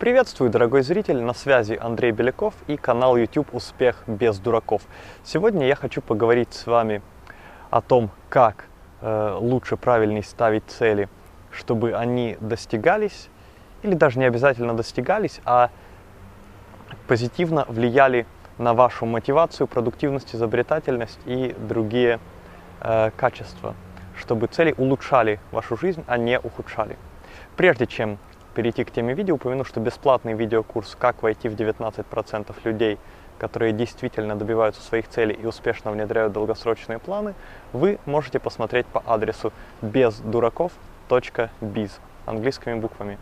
Приветствую, дорогой зритель, на связи Андрей Беляков и канал YouTube «Успех без дураков». Сегодня я хочу поговорить с вами о том, как э, лучше, правильнее ставить цели, чтобы они достигались, или даже не обязательно достигались, а позитивно влияли на вашу мотивацию, продуктивность, изобретательность и другие э, качества, чтобы цели улучшали вашу жизнь, а не ухудшали. Прежде чем перейти к теме видео, упомяну, что бесплатный видеокурс «Как войти в 19% людей», которые действительно добиваются своих целей и успешно внедряют долгосрочные планы, вы можете посмотреть по адресу бездураков.biz английскими буквами.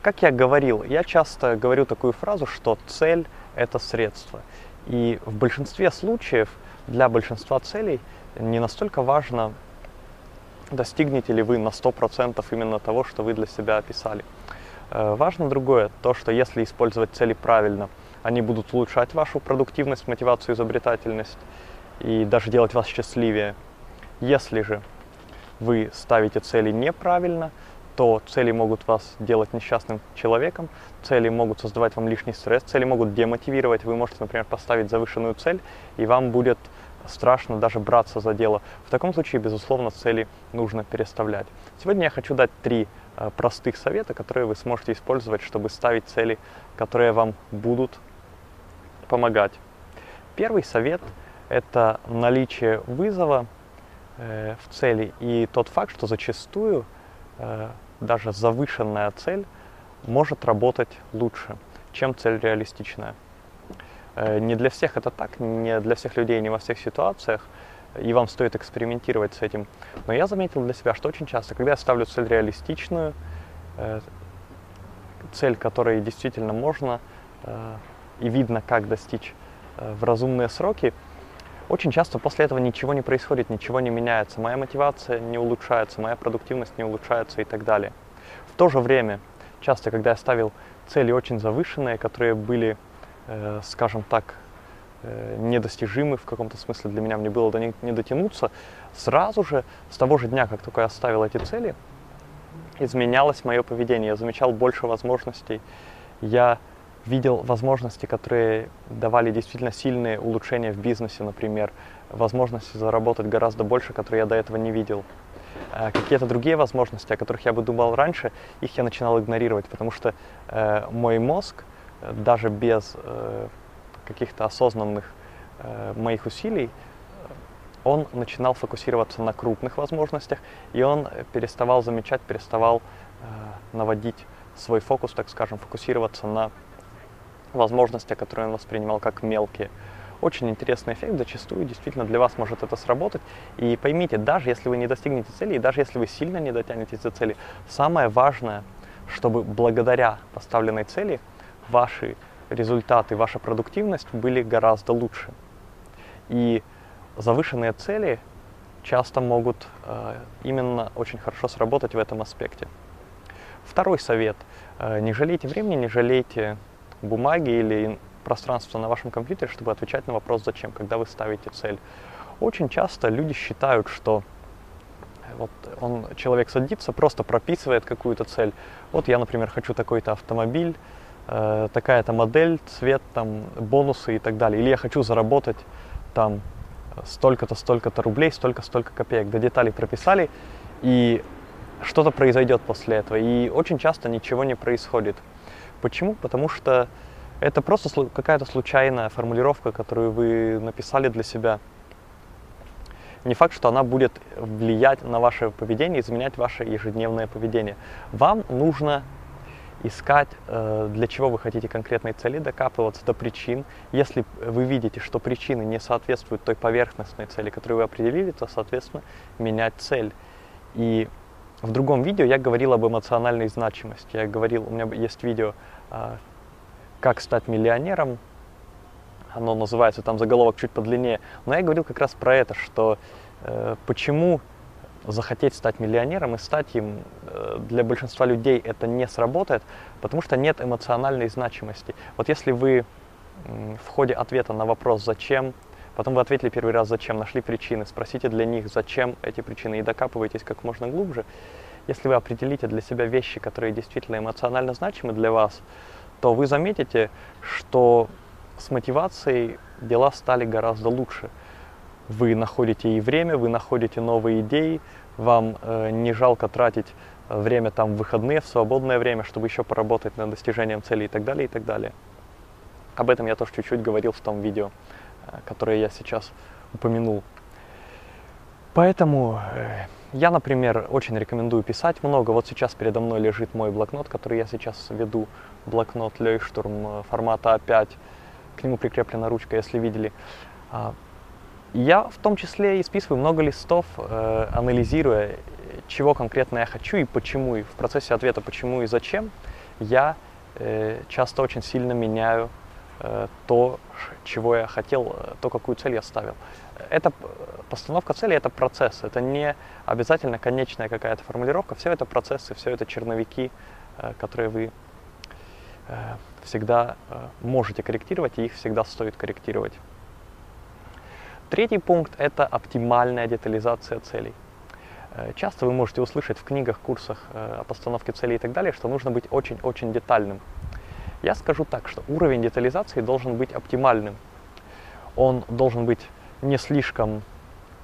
Как я говорил, я часто говорю такую фразу, что цель – это средство. И в большинстве случаев для большинства целей не настолько важно достигнете ли вы на 100% именно того, что вы для себя описали. Э, важно другое, то, что если использовать цели правильно, они будут улучшать вашу продуктивность, мотивацию, изобретательность и даже делать вас счастливее. Если же вы ставите цели неправильно, то цели могут вас делать несчастным человеком, цели могут создавать вам лишний стресс, цели могут демотивировать. Вы можете, например, поставить завышенную цель, и вам будет страшно даже браться за дело. В таком случае, безусловно, цели нужно переставлять. Сегодня я хочу дать три э, простых совета, которые вы сможете использовать, чтобы ставить цели, которые вам будут помогать. Первый совет – это наличие вызова э, в цели и тот факт, что зачастую э, даже завышенная цель может работать лучше, чем цель реалистичная. Э, не для всех это так, не для всех людей, не во всех ситуациях, и вам стоит экспериментировать с этим. Но я заметил для себя, что очень часто, когда я ставлю цель реалистичную, э, цель, которой действительно можно э, и видно, как достичь в разумные сроки, очень часто после этого ничего не происходит, ничего не меняется, моя мотивация не улучшается, моя продуктивность не улучшается и так далее. В то же время, часто, когда я ставил цели очень завышенные, которые были скажем так, э, недостижимы в каком-то смысле для меня, мне было до них не дотянуться, сразу же, с того же дня, как только я оставил эти цели, изменялось мое поведение, я замечал больше возможностей, я видел возможности, которые давали действительно сильные улучшения в бизнесе, например, возможности заработать гораздо больше, которые я до этого не видел. Э, какие-то другие возможности, о которых я бы думал раньше, их я начинал игнорировать, потому что э, мой мозг даже без э, каких-то осознанных э, моих усилий, он начинал фокусироваться на крупных возможностях, и он переставал замечать, переставал э, наводить свой фокус, так скажем, фокусироваться на возможности, которые он воспринимал как мелкие. Очень интересный эффект, зачастую действительно для вас может это сработать. И поймите, даже если вы не достигнете цели, и даже если вы сильно не дотянетесь до цели, самое важное, чтобы благодаря поставленной цели – ваши результаты, ваша продуктивность были гораздо лучше. И завышенные цели часто могут э, именно очень хорошо сработать в этом аспекте. Второй совет. Э, не жалейте времени, не жалейте бумаги или пространства на вашем компьютере, чтобы отвечать на вопрос «зачем?», когда вы ставите цель. Очень часто люди считают, что вот он, человек садится, просто прописывает какую-то цель. Вот я, например, хочу такой-то автомобиль, э, такая-то модель, цвет, там, бонусы и так далее. Или я хочу заработать там столько-то, столько-то рублей, столько-столько копеек. До деталей прописали, и что-то произойдет после этого. И очень часто ничего не происходит. Почему? Потому что это просто какая-то случайная формулировка, которую вы написали для себя. Не факт, что она будет влиять на ваше поведение, изменять ваше ежедневное поведение. Вам нужно искать, э, для чего вы хотите конкретной цели, докапываться до причин. Если вы видите, что причины не соответствуют той поверхностной цели, которую вы определили, то, соответственно, менять цель. И в другом видео я говорил об эмоциональной значимости. Я говорил, у меня есть видео э, «Как стать миллионером», оно называется, там заголовок чуть подлиннее. Но я говорил как раз про это, что э, почему захотеть стать миллионером и стать им э, для большинства людей это не сработает, потому что нет эмоциональной значимости. Вот если вы в ходе ответа на вопрос «зачем?», потом вы ответили первый раз «зачем?», нашли причины, спросите для них «зачем эти причины?» и докапываетесь как можно глубже, если вы определите для себя вещи, которые действительно эмоционально значимы для вас, то вы заметите, что с мотивацией дела стали гораздо лучше. Вы находите и время, вы находите новые идеи, вам э, не жалко тратить время там в выходные, в свободное время, чтобы еще поработать над достижением целей и так далее, и так далее. Об этом я тоже чуть-чуть говорил в том видео, э, которое я сейчас упомянул. Поэтому э, я, например, очень рекомендую писать много. Вот сейчас передо мной лежит мой блокнот, который я сейчас веду. Блокнот Лейштурм э, формата А5. К нему прикреплена ручка, если видели. Я в том числе и списываю много листов, анализируя, чего конкретно я хочу и почему. И в процессе ответа почему и зачем я часто очень сильно меняю Э, то, чего я хотел, э, то, какую цель я ставил. Это постановка цели, это процесс, это не обязательно конечная какая-то формулировка, все это процессы, все это черновики, э, которые вы всегда можете корректировать, и их всегда стоит корректировать. Третий пункт – это оптимальная детализация целей. Часто вы можете услышать в книгах, курсах о постановке целей и так далее, что нужно быть очень-очень детальным – я скажу так, что уровень детализации должен быть оптимальным. Он должен быть не слишком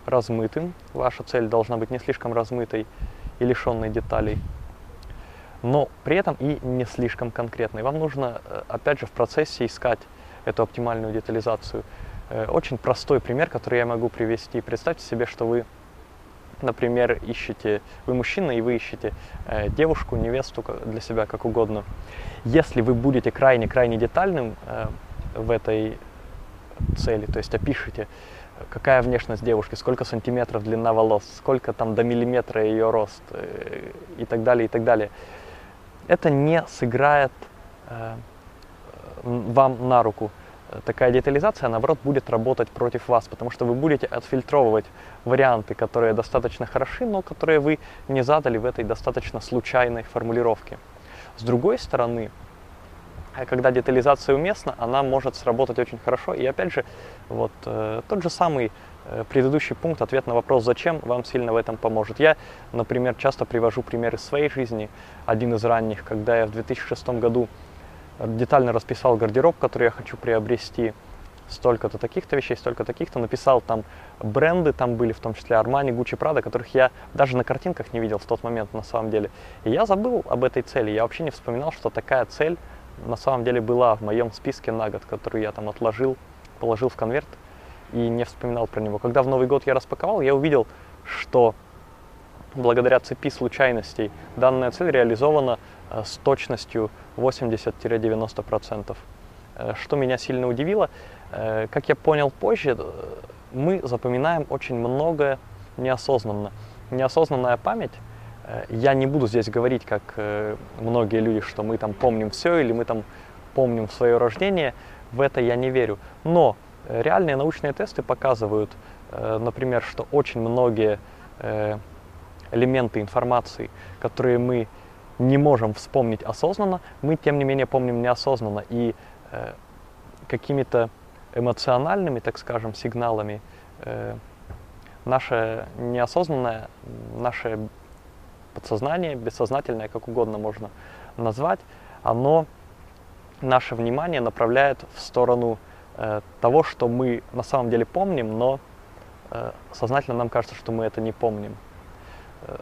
размытым, ваша цель должна быть не слишком размытой и лишенной деталей, но при этом и не слишком конкретной. Вам нужно, э, опять же, в процессе искать эту оптимальную детализацию. Э, очень простой пример, который я могу привести. Представьте себе, что вы например, ищете, вы мужчина и вы ищете э, девушку, невесту для себя, как угодно. Если вы будете крайне-крайне детальным э, в этой цели, то есть опишите, какая внешность девушки, сколько сантиметров длина волос, сколько там до миллиметра ее рост и так далее, и так далее, это не сыграет вам на руку такая детализация, наоборот, будет работать против вас, потому что вы будете отфильтровывать варианты, которые достаточно хороши, но которые вы не задали в этой достаточно случайной формулировке. С другой стороны, э, когда детализация уместна, она может сработать очень хорошо. И опять же, вот э, тот же самый э, предыдущий пункт, ответ на вопрос «Зачем?» вам сильно в этом поможет. Я, например, часто привожу пример из своей жизни. Один из ранних, когда я в 2006 году детально расписал гардероб, который я хочу приобрести, столько-то таких-то вещей, столько таких-то, написал там бренды, там были в том числе Armani, Gucci, Prada, которых я даже на картинках не видел в тот момент на самом деле. И я забыл об этой цели, я вообще не вспоминал, что такая цель на самом деле была в моем списке на год, который я там отложил, положил в конверт и не вспоминал про него. Когда в Новый год я распаковал, я увидел, что благодаря цепи случайностей данная цель реализована с точностью 80-90%. Э, что меня сильно удивило, э, как я понял позже, мы запоминаем очень многое неосознанно. Неосознанная память, я не буду здесь говорить, как многие люди, что мы там помним все или мы там помним свое рождение, в это я не верю. Но реальные научные тесты показывают, например, что очень многие элементы информации, которые мы не можем вспомнить осознанно, мы тем не менее помним неосознанно. И э, какими-то эмоциональными, так скажем, сигналами э, наше неосознанное, наше подсознание, бессознательное, как угодно можно назвать, оно наше внимание направляет в сторону э, того, что мы на самом деле помним, но э, сознательно нам кажется, что мы это не помним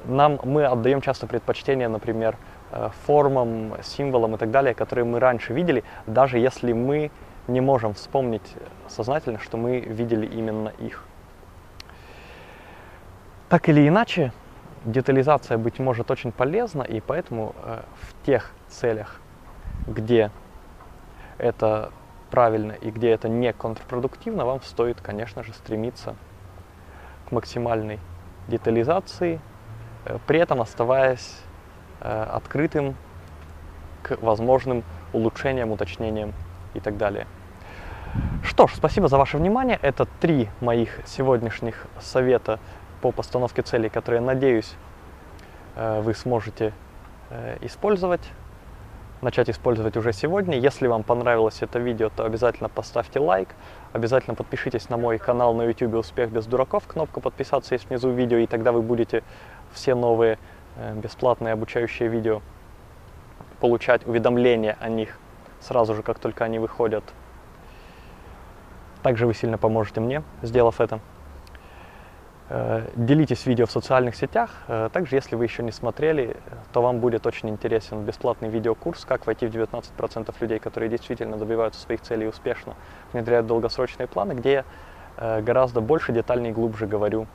нам, мы отдаем часто предпочтение, например, э, формам, символам и так далее, которые мы раньше видели, даже если мы не можем вспомнить сознательно, что мы видели именно их. Так или иначе, детализация, быть может, очень полезна, и поэтому э, в тех целях, где это правильно и где это не контрпродуктивно, вам стоит, конечно же, стремиться к максимальной детализации, при этом оставаясь э, открытым к возможным улучшениям, уточнениям и так далее. Что ж, спасибо за ваше внимание. Это три моих сегодняшних совета по постановке целей, которые, надеюсь, э, вы сможете использовать, начать использовать уже сегодня. Если вам понравилось это видео, то обязательно поставьте лайк, обязательно подпишитесь на мой канал на YouTube «Успех без дураков». Кнопка подписаться есть внизу видео, и тогда вы будете все новые э, бесплатные обучающие видео, получать уведомления о них сразу же, как только они выходят. Также вы сильно поможете мне, сделав это. Э, делитесь видео в социальных сетях. Э, также, если вы еще не смотрели, то вам будет очень интересен бесплатный видеокурс «Как войти в 19% людей, которые действительно добиваются своих целей успешно, внедряют долгосрочные планы», где я гораздо больше, детальнее и глубже говорю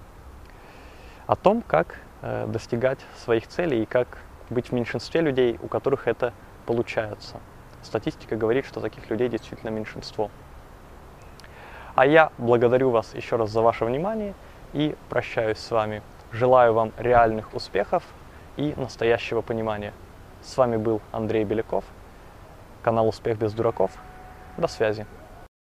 о том, как достигать своих целей и как быть в меньшинстве людей, у которых это получается. Статистика говорит, что таких людей действительно меньшинство. А я благодарю вас еще раз за ваше внимание – и прощаюсь с вами. Желаю вам реальных успехов и настоящего понимания. С вами был Андрей Беляков, канал «Успех без дураков». До связи.